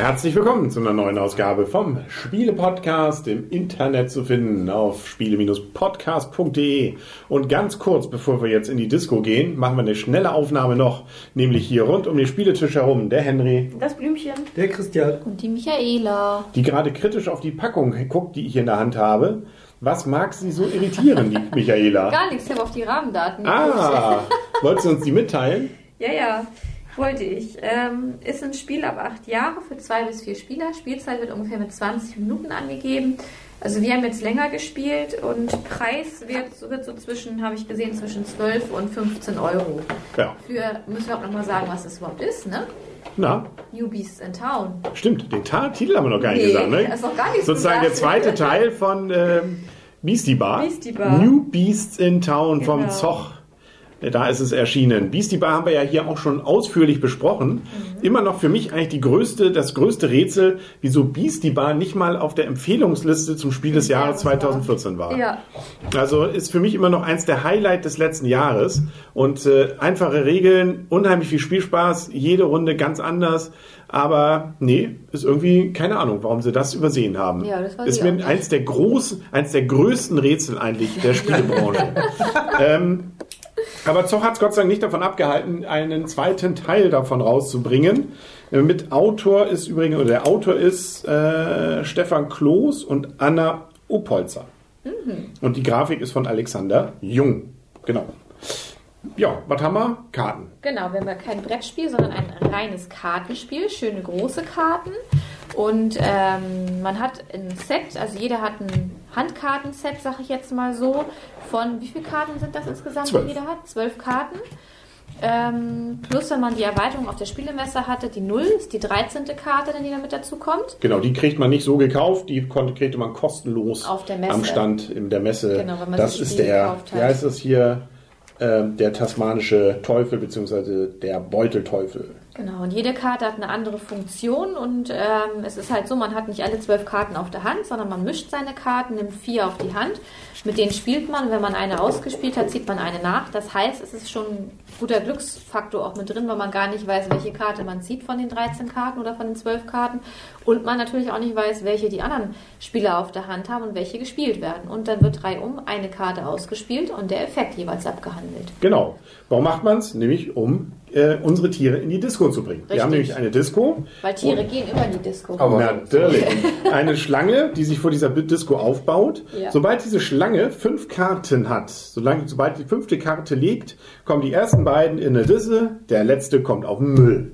Herzlich willkommen zu einer neuen Ausgabe vom Spiele-Podcast im Internet zu finden auf spiele-podcast.de. Und ganz kurz, bevor wir jetzt in die Disco gehen, machen wir eine schnelle Aufnahme noch, nämlich hier rund um den Spieletisch herum der Henry, Das Blümchen. Der Christian. Und die Michaela. die gerade kritisch auf die Packung guckt, die ich in der Hand habe. Was mag sie so irritieren, die Michaela? Gar nichts, ich habe auf die Rahmendaten Ah, wolltest du uns die mitteilen? Ja, ja, wollte ich. Ähm, ist ein Spiel ab acht Jahre für zwei bis vier Spieler. Spielzeit wird ungefähr mit 20 Minuten angegeben. Also wir haben jetzt länger gespielt und Preis wird, wird so zwischen, habe ich gesehen, zwischen 12 und 15 Euro. Ja. Für, müssen wir auch nochmal sagen, was das überhaupt ist, ne? Na, New Beasts in Town. stimmt, den Ta Titel haben wir noch gar nicht Nee, gesagt, ne? ist noch gar nichts Sozusagen der gesagt. zweite Teil von ähm, Beastie Bar. Beastie Bar. New Beasts in Town vom Genau. Zoch. Da ist es erschienen. Beastie Bar haben wir ja hier auch schon ausführlich besprochen. Mhm. Immer noch für mich eigentlich die größte, das größte Rätsel, wieso Beastie Bar nicht mal auf der Empfehlungsliste zum Spiel des Jahres 2014 war. Ja, Also ist für mich immer noch eins der Highlight des letzten Jahres. Und äh, einfache Regeln, unheimlich viel Spielspaß, jede Runde ganz anders. Aber nee, ist irgendwie keine Ahnung, warum sie das übersehen haben. Ja, das weiß ist mir eins der großen, eins der größten Rätsel eigentlich der Spielebranche. ähm, aber Zoch hat es Gott sei Dank nicht davon abgehalten, einen zweiten Teil davon rauszubringen. Äh, Mit Autor ist übrigens, oder der Autor ist äh, Stefan Kloß und Anna Opolzer. Und die Grafik ist von Alexander Jung. Genau. Ja, was haben wir? Karten. Genau, wir haben ja kein Brettspiel, sondern ein reines Kartenspiel, schöne große Karten. Und ähm, man hat ein Set, also jeder hat ein Handkartenset, sag ich jetzt mal so, von wie viele Karten sind das insgesamt, Zwölf. die jeder hat? Zwölf Karten. Ähm, plus, wenn man die Erweiterung auf der Spielemesse hatte, die Null ist die 13. Karte, die dann mit dazu kommt. Genau, die kriegt man nicht so gekauft, die konnte, kriegte man kostenlos Auf der Messe. am Stand in der Messe. Genau, wenn man das das ist der, wie heißt das hier, ähm, der tasmanische Teufel beziehungsweise der Beutelteufel. Genau, und jede Karte hat eine andere Funktion und ähm, es ist halt so, man hat nicht alle zwölf Karten auf der Hand, sondern man mischt seine Karten, nimmt vier auf die Hand, mit denen spielt man. Wenn man eine ausgespielt hat, zieht man eine nach. Das heißt, es ist schon guter Glücksfaktor auch mit drin, weil man gar nicht weiß, welche Karte man zieht von den 13 Karten oder von den 12 Karten und man natürlich auch nicht weiß, welche die anderen Spieler auf der Hand haben und welche gespielt werden. Und dann wird reihum eine Karte ausgespielt und der Effekt jeweils abgehandelt. Genau. Warum macht man es? Nämlich um äh, unsere Tiere in die Disco zu bringen. Wir Richtig. haben nämlich eine Disco. Weil Tiere gehen immer in die Disco. Natürlich. Eine Schlange, die sich vor dieser Disco aufbaut. Ja. Sobald diese Schlange fünf Karten hat, solange, sobald die fünfte Karte liegt, kommen die ersten beiden in eine Disse, der letzte kommt auf den Müll.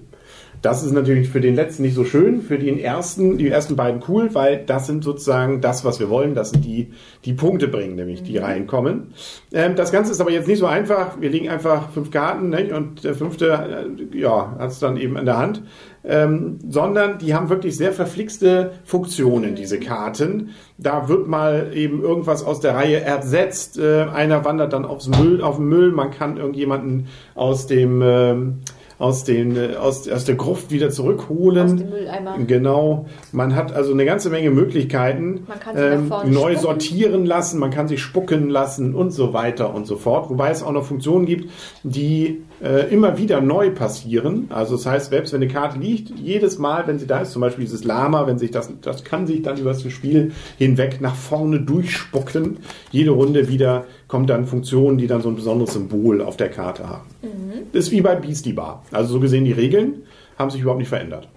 Das ist natürlich für den letzten nicht so schön, für den ersten, die ersten beiden cool, weil das sind sozusagen das, was wir wollen. Das sind die, die Punkte bringen, nämlich die reinkommen. Ähm, das Ganze ist aber jetzt nicht so einfach. Wir legen einfach fünf Karten nicht? und der fünfte, äh, ja, hat es dann eben in der Hand. Ähm, sondern die haben wirklich sehr verflixte Funktionen, diese Karten. Da wird mal eben irgendwas aus der Reihe ersetzt. Äh, einer wandert dann aufs Müll, auf den Müll. Man kann irgendjemanden aus dem ähm, aus, den, äh, aus, aus der Gruft wieder zurückholen. Aus dem Mülleimer. Genau. Man hat also eine ganze Menge Möglichkeiten. Man kann vorne neu spucken. sortieren lassen, man kann sich spucken lassen und so weiter und so fort. Wobei es auch noch Funktionen gibt, die äh, immer wieder neu passieren. Also das heißt, selbst wenn eine Karte liegt, jedes Mal, wenn sie da ist, zum Beispiel dieses Lama, wenn sich das, das kann sich dann über das Spiel hinweg nach vorne durchspucken. Jede Runde wieder kommt dann Funktionen, die dann so ein besonderes Symbol auf der Karte haben. Mhm. Ist wie bei Beastie Bar. Also so gesehen, die Regeln haben sich überhaupt nicht verändert.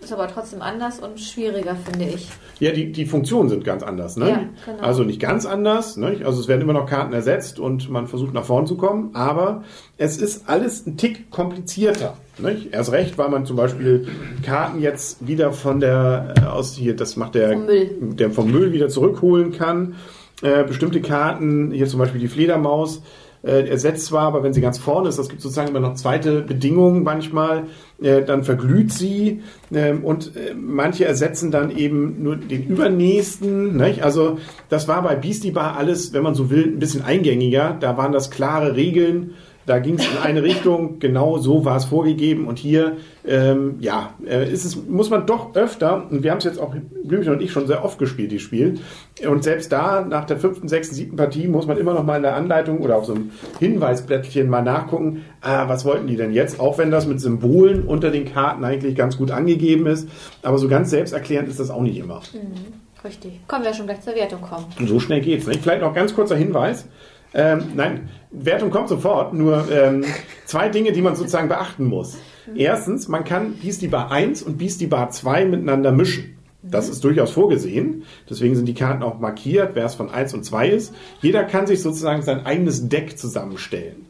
Ist aber trotzdem anders und schwieriger, finde ich. Ja, die, die Funktionen sind ganz anders. Ne? Ja, genau. Also nicht ganz anders. Ne? Also es werden immer noch Karten ersetzt und man versucht nach vorn zu kommen. Aber es ist alles ein Tick komplizierter. Nicht? Erst recht, weil man zum Beispiel Karten jetzt wieder von der äh, aus hier, das macht der Vom Müll. der vom Müll wieder zurückholen kann. Äh, bestimmte Karten, hier zum Beispiel die Fledermaus, äh, ersetzt zwar, aber wenn sie ganz vorne ist, das gibt sozusagen immer noch zweite Bedingungen manchmal, äh, dann verglüht sie ähm, und äh, manche ersetzen dann eben nur den übernächsten. Nicht? Also das war bei Beastie Bar alles, wenn man so will, ein bisschen eingängiger. Da waren das klare Regeln. Da ging es in eine Richtung, genau so war es vorgegeben. Und hier, ähm, ja, äh, ist es, muss man doch öfter, und wir haben es jetzt auch, Blümchen und ich, schon sehr oft gespielt, die Spiel. Und selbst da, nach der fünften, sechsten, siebten Partie, muss man immer noch mal in der Anleitung oder auf so einem Hinweisblättchen mal nachgucken, ah, was wollten die denn jetzt? Auch wenn das mit Symbolen unter den Karten eigentlich ganz gut angegeben ist. Aber so ganz selbsterklärend ist das auch nicht immer. Mhm, richtig. Kommen wir schon gleich zur Wertung kommen. Und so schnell geht's. Nicht? Vielleicht noch ganz kurzer Hinweis. Ähm, nein, Wertung kommt sofort. Nur ähm, zwei Dinge, die man sozusagen beachten muss. Erstens, man kann Beastie Bar 1 und Beastie Bar 2 miteinander mischen. Das ist durchaus vorgesehen. Deswegen sind die Karten auch markiert, wer es von 1 und 2 ist. Jeder kann sich sozusagen sein eigenes Deck zusammenstellen.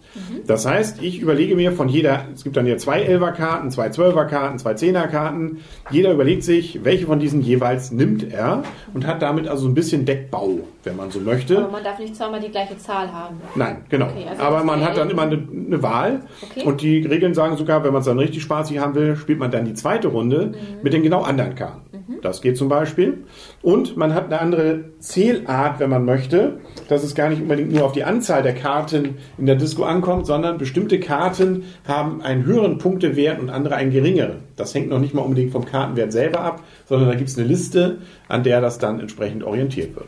Das heißt, ich überlege mir von jeder, es gibt dann ja zwei Elfer-Karten, zwei Zwölfer-Karten, zwei Zehner-Karten. Jeder überlegt sich, welche von diesen jeweils nimmt er und hat damit also ein bisschen Deckbau, wenn man so möchte. Aber man darf nicht zweimal die gleiche Zahl haben. Nein, genau. Okay, also Aber man hat dann immer eine, eine Wahl. Okay. Und die Regeln sagen sogar, wenn man es dann richtig spaßig haben will, spielt man dann die zweite Runde mit den genau anderen Karten. Das geht zum Beispiel. Und man hat eine andere Zählart, wenn man möchte, dass es gar nicht unbedingt nur auf die Anzahl der Karten in der Disco ankommt, sondern bestimmte Karten haben einen höheren Punktewert und andere einen geringeren. Das hängt noch nicht mal unbedingt vom Kartenwert selber ab, sondern da gibt es eine Liste, an der das dann entsprechend orientiert wird.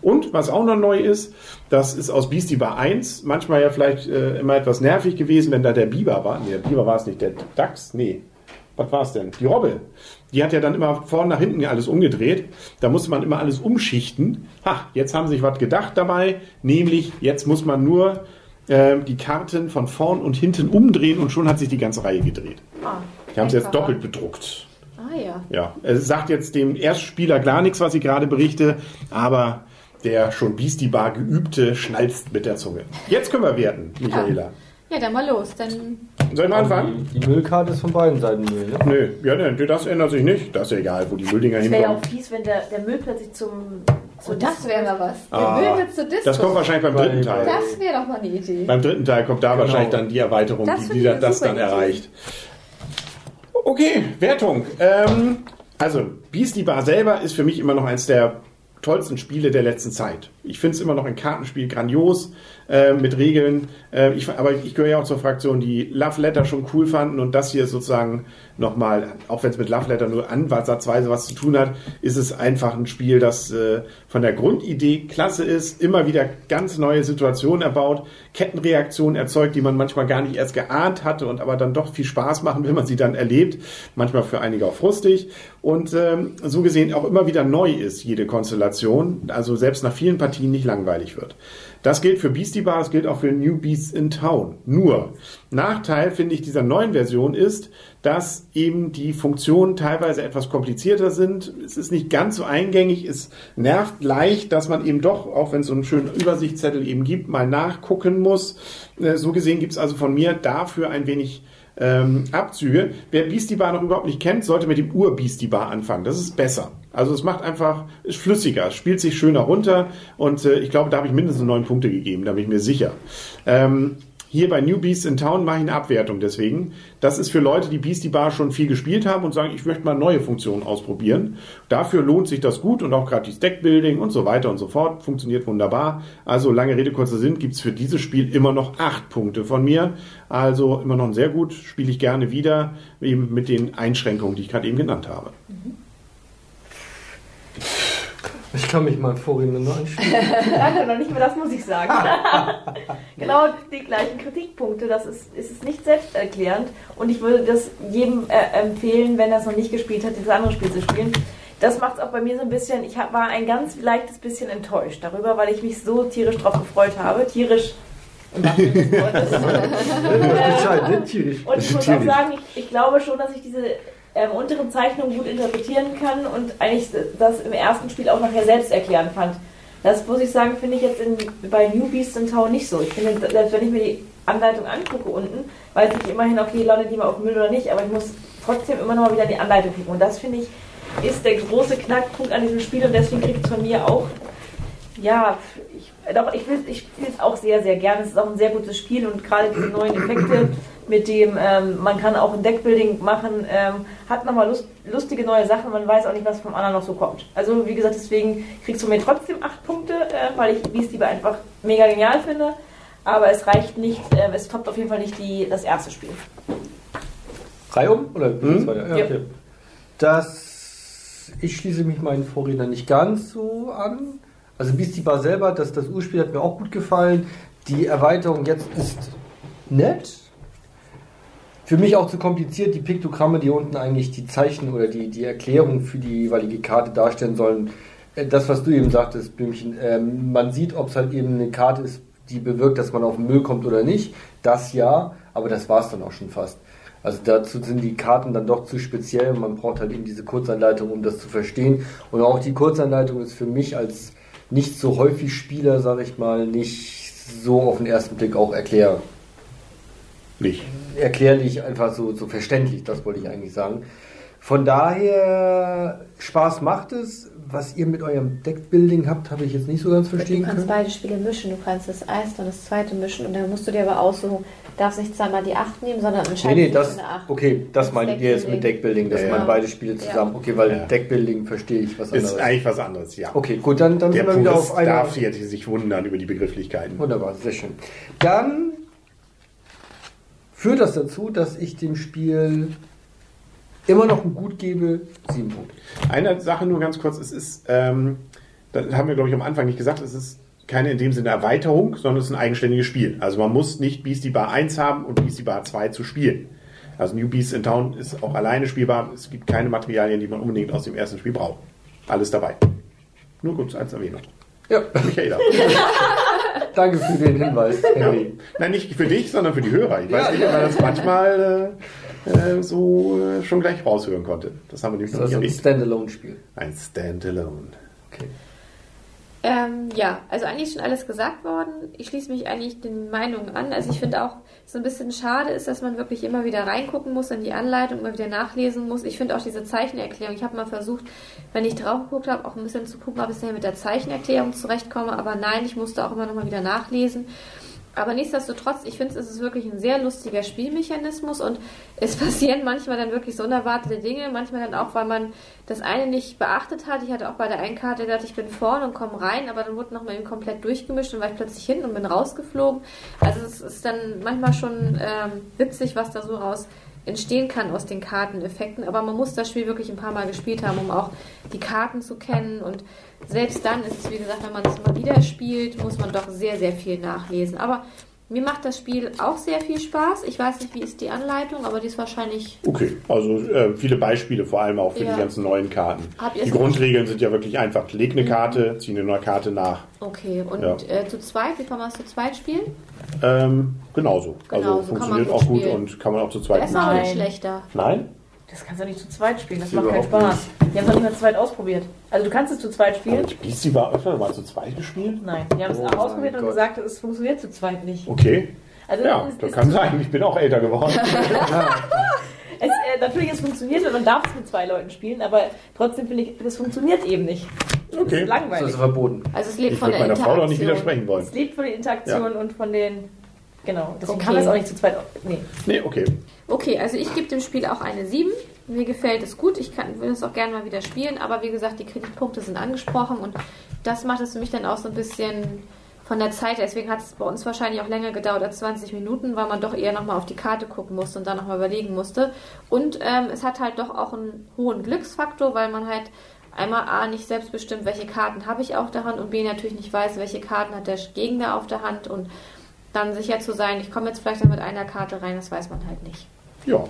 Und was auch noch neu ist, das ist aus Beastie Bar 1, manchmal ja vielleicht äh, immer etwas nervig gewesen, wenn da der Biber war. Nee, der Biber war es nicht, der Dachs, nee. Was war es denn? Die Robbe. Die hat ja dann immer vorne nach hinten alles umgedreht. Da musste man immer alles umschichten. Ha, jetzt haben sie sich was gedacht dabei, nämlich jetzt muss man nur äh, die Karten von vorn und hinten umdrehen und schon hat sich die ganze Reihe gedreht. Ah, Die haben es jetzt doppelt bedruckt. Ah ja. Ja, es sagt jetzt dem Erstspieler gar nichts, was ich gerade berichte, aber der schon Beastie Bar geübte schnalzt mit der Zunge. Jetzt können wir werten, Michaela. Ja, dann mal los. Dann Soll ich mal anfangen? Die, die Müllkarte ist von beiden Seiten Müll, ne? Nö, ja, nee, das ändert sich nicht. Das ist ja egal, wo die Mülldinger Es wäre ja hinkommen. auch fies, wenn der, der Müll plötzlich zum. So, das wäre mal was. Ah, Der Müll wird zur Disco. Das kommt wahrscheinlich beim dritten Teil. Das wäre doch mal eine Idee. Beim dritten Teil kommt da Genau. wahrscheinlich dann die Erweiterung, Das die, finde die eine das super dann Idee. erreicht. Okay, Wertung. Ähm, also, Beastie Bar selber ist für mich immer noch eines der tollsten Spiele der letzten Zeit. Ich finde es immer noch ein Kartenspiel grandios äh, mit Regeln. Äh, ich, aber ich gehöre ja auch zur Fraktion, die Love Letter schon cool fanden und das hier sozusagen nochmal, auch wenn es mit Love Letter nur ansatzweise was zu tun hat, ist es einfach ein Spiel, das äh, von der Grundidee klasse ist, immer wieder ganz neue Situationen erbaut, Kettenreaktionen erzeugt, die man manchmal gar nicht erst geahnt hatte und aber dann doch viel Spaß machen, wenn man sie dann erlebt. Manchmal für einige auch frustig und ähm, so gesehen auch immer wieder neu ist, jede Konstellation. Also selbst nach vielen Partien nicht langweilig wird. Das gilt für Beastie Bar, es gilt auch für New Beasts in Town. Nur, Nachteil finde ich dieser neuen Version ist, dass eben die Funktionen teilweise etwas komplizierter sind. Es ist nicht ganz so eingängig, es nervt leicht, dass man eben doch, auch wenn es so einen schönen Übersichtszettel eben gibt, mal nachgucken muss. Äh, So gesehen gibt es also von mir dafür ein wenig ähm, Abzüge. Wer Beastie Bar noch überhaupt nicht kennt, sollte mit dem Ur-Beastie Bar anfangen. Das ist besser. Also es macht einfach, ist flüssiger, es spielt sich schöner runter und äh, ich glaube, da habe ich mindestens neun Punkte gegeben, da bin ich mir sicher. Ähm, hier bei New Beasts in Town mache ich eine Abwertung deswegen. Das ist für Leute, die Beastie Bar schon viel gespielt haben und sagen, ich möchte mal neue Funktionen ausprobieren. Dafür lohnt sich das gut und auch gerade die Deckbuilding und so weiter und so fort. Funktioniert wunderbar. Also lange Rede, kurzer Sinn, gibt's für dieses Spiel immer noch acht Punkte von mir. Also immer noch sehr gut, spiele ich gerne wieder, eben mit den Einschränkungen, die ich gerade eben genannt habe. Ich kann mich mal vorhin nur anschließen. Danke, noch nicht mehr das muss ich sagen. genau die gleichen Kritikpunkte. Das ist, ist es nicht selbsterklärend. Und ich würde das jedem äh, empfehlen, wenn er es noch nicht gespielt hat, dieses andere Spiel zu spielen. Das macht es auch bei mir so ein bisschen. Ich hab, war ein ganz leichtes bisschen enttäuscht darüber, weil ich mich so tierisch drauf gefreut habe. Tierisch. Tierisch. Und ich muss auch sagen, ich, ich glaube schon, dass ich diese ähm, unteren Zeichnungen gut interpretieren kann und eigentlich das im ersten Spiel auch nachher selbst erklären fand. Das muss ich sagen, finde ich jetzt in, bei New Beast in Town nicht so. Ich finde, selbst wenn ich mir die Anleitung angucke unten, weiß ich immerhin, okay, landet die mal auf Müll oder nicht, aber ich muss trotzdem immer noch mal wieder die Anleitung gucken. Und das finde ich ist der große Knackpunkt an diesem Spiel und deswegen kriegt es von mir auch ja, ich, doch, ich, ich spiele es auch sehr, sehr gerne. Es ist auch ein sehr gutes Spiel und gerade diese neuen Effekte mit dem, ähm, man kann auch ein Deckbuilding machen, ähm, hat nochmal Lust, lustige neue Sachen. Man weiß auch nicht, was vom anderen noch so kommt. Also, wie gesagt, deswegen kriegst du mir trotzdem acht Punkte, äh, weil ich Beastie einfach mega genial finde. aber es reicht nicht, äh, es toppt auf jeden Fall nicht die, das erste Spiel. Reihum? Oder Mhm. Ja, Ja. okay. Das, ich schließe mich meinen Vorrednern nicht ganz so an. Also Beastie Bar selber, das, das Urspiel hat mir auch gut gefallen. Die Erweiterung jetzt ist nett. Für mich auch zu kompliziert, die Piktogramme, die unten eigentlich die Zeichen oder die, die Erklärung für die jeweilige Karte darstellen sollen. Äh, Das, was du eben sagtest, Blümchen, ähm, man sieht, ob es halt eben eine Karte ist, die bewirkt, dass man auf den Müll kommt oder nicht. Das ja, aber das war es dann auch schon fast. Also dazu sind die Karten dann doch zu speziell und man braucht halt eben diese Kurzanleitung, um das zu verstehen. Und auch die Kurzanleitung ist für mich als nicht so häufig Spieler, sage ich mal, nicht so auf den ersten Blick auch erklär, Nicht. Erklärlich, einfach so, so verständlich, das wollte ich eigentlich sagen. Von daher, Spaß macht es. Was ihr mit eurem Deckbuilding habt, habe ich jetzt nicht so ganz Du verstehen kannst können. beide Spiele mischen. Du kannst das erste und das zweite mischen und dann musst du dir aber aussuchen, darfst nicht zweimal die 8 nehmen, sondern Nee, entscheidest nee, dich das, eine 8. okay, das Das meint ihr jetzt mit Deckbuilding, dass Ja, man ja. beide Spiele zusammen, okay, weil Ja. Deckbuilding verstehe ich was anderes. Ist eigentlich was anderes, ja. Okay, gut, dann, dann Der sind wir wieder auf einer. darf jetzt sich wundern über die Begrifflichkeiten. Wunderbar, sehr schön. Dann führt das dazu, dass ich dem Spiel immer noch ein Gut gebe, sieben Punkte. Eine Sache nur ganz kurz, es ist, ähm, das haben wir glaube ich am Anfang nicht gesagt, es ist keine in dem Sinne Erweiterung, sondern es ist ein eigenständiges Spiel. Also man muss nicht Beastie Bar 1 haben und Beastie Bar 2 zu spielen. Also New Beasts in Town ist auch alleine spielbar. Es gibt keine Materialien, die man unbedingt aus dem ersten Spiel braucht. Alles dabei. Nur kurz als Erwähnung. Ja, Michaela. danke für den Hinweis. Henry. Nein, nicht für dich, sondern für die Hörer. Ich weiß nicht, ob man das manchmal äh, äh, so äh, schon gleich raushören konnte. Das haben wir nämlich Das ist nicht also ein. Standalone-Spiel. Ein Standalone. Okay. Ähm, ja, also eigentlich schon alles gesagt worden. Ich schließe mich eigentlich den Meinungen an. Also ich finde auch, so ein bisschen schade ist, dass man wirklich immer wieder reingucken muss in die Anleitung, immer wieder nachlesen muss. Ich finde auch diese Zeichenerklärung. Ich habe mal versucht, wenn ich drauf geguckt habe, auch ein bisschen zu gucken, ob ich mit der Zeichenerklärung zurechtkomme. Aber nein, ich musste auch immer noch mal wieder nachlesen. Aber nichtsdestotrotz, ich finde, es ist wirklich ein sehr lustiger Spielmechanismus und es passieren manchmal dann wirklich so unerwartete Dinge, manchmal dann auch, weil man das eine nicht beachtet hat. Ich hatte auch bei der einen Karte gedacht, ich bin vorne und komme rein, aber dann wurde nochmal eben komplett durchgemischt und war ich plötzlich hinten und bin rausgeflogen. Also es ist dann manchmal schon ähm, witzig, was da so raus entstehen kann aus den Karteneffekten, aber man muss das Spiel wirklich ein paar Mal gespielt haben, um auch die Karten zu kennen und selbst dann ist es, wie gesagt, wenn man es mal wieder spielt, muss man doch sehr, sehr viel nachlesen. Aber mir macht das Spiel auch sehr viel Spaß. Ich weiß nicht, wie ist die Anleitung, aber die ist wahrscheinlich Okay, also äh, viele Beispiele, vor allem auch für Ja. die ganzen neuen Karten. Die Grundregeln sind ja wirklich einfach. Leg eine Karte, zieh eine neue Karte nach. okay. Und Ja. äh, zu zweit, wie kann man es zu zweit spielen? Ähm, genauso. Genauso, also funktioniert auch gut spielen. und kann man auch zu Der zweit ist auch Nein. nicht schlechter. Nein? Das kannst du nicht zu zweit spielen, das Ja, macht keinen Spaß. Wir haben es noch nicht mal zu zweit ausprobiert. Also du kannst es zu zweit Aber spielen? die Beastie war öfter mal zu zweit gespielt? Nein, wir haben es Oh ausprobiert und Gott. gesagt, es funktioniert zu zweit nicht. Okay. Also Ja, es, das es, kann sein. Ich bin auch älter geworden. es, äh, natürlich, es funktioniert und man darf es mit zwei Leuten spielen, aber trotzdem finde ich, das funktioniert eben nicht. Das Okay. ist Das langweilig. ist verboten. Also es lebt Ich von der meiner Frau doch nicht Interaktion. widersprechen wollen. Es lebt von den Interaktionen und von den. Genau, deswegen Okay. kann man es auch nicht zu zweit. Nee. Nee, okay. Okay, also ich gebe dem Spiel auch eine 7. Mir gefällt es gut. Ich kann, will es auch gerne mal wieder spielen, aber wie gesagt, die Kritikpunkte sind angesprochen und das macht es für mich dann auch so ein bisschen von der Zeit. her. Deswegen hat es bei uns wahrscheinlich auch länger gedauert als 20 Minuten, weil man doch eher nochmal auf die Karte gucken musste und dann nochmal überlegen musste. Und ähm, es hat halt doch auch einen hohen Glücksfaktor, weil man halt einmal A nicht selbst bestimmt, welche Karten habe ich auf der Hand und B natürlich nicht weiß, welche Karten hat der Gegner auf der Hand und dann sicher zu sein, ich komme jetzt vielleicht dann mit einer Karte rein, das weiß man halt nicht. Ja.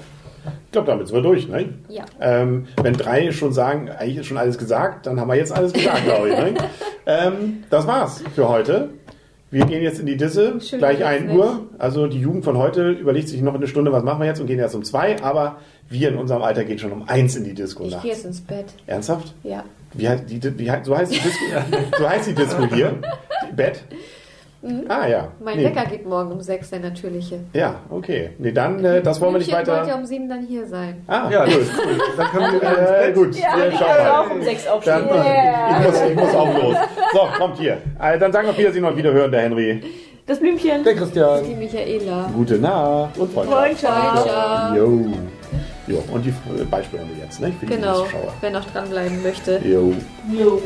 Ich glaube, damit sind wir durch, ne? Ja. Ähm, wenn drei schon sagen, eigentlich ist schon alles gesagt, dann haben wir jetzt alles gesagt, glaube ich. Ne? ähm, das war's für heute. Wir gehen jetzt in die Disse, Schön gleich wird's 1 Uhr. Also die Jugend von heute überlegt sich noch eine Stunde, was machen wir jetzt und gehen erst um zwei. Aber wir in unserem Alter gehen schon um eins in die Disco Ich nachts. gehe jetzt ins Bett. Ernsthaft? Ja. Wie, die, wie, so, heißt die Disco, so heißt die Disco hier? Die Bett? Ah ja. Mein Nee. Wecker geht morgen um sechs, der natürliche. Ja, okay. Nee, dann, äh, das wollen wir nicht Blümchen wollte ja weiter. um sieben dann hier sein. Ah, Ja, gut. Dann können wir wieder Äh, gut, Ja, wir ich schauen kann mal. auch um sechs aufstehen. Dann, ich, muss, ich muss auch los. So, kommt hier. Äh, dann sagen wir Wiedersehen und Wiederhören, der Henry. Das Blümchen. Der Christian. Die Michaela. Gute Nacht und Freundschaft. Freundschaft. Jo. Jo, und die äh, Beispiele haben wir jetzt, ne? Für die Genau, wer noch dranbleiben möchte. Jo. Jo.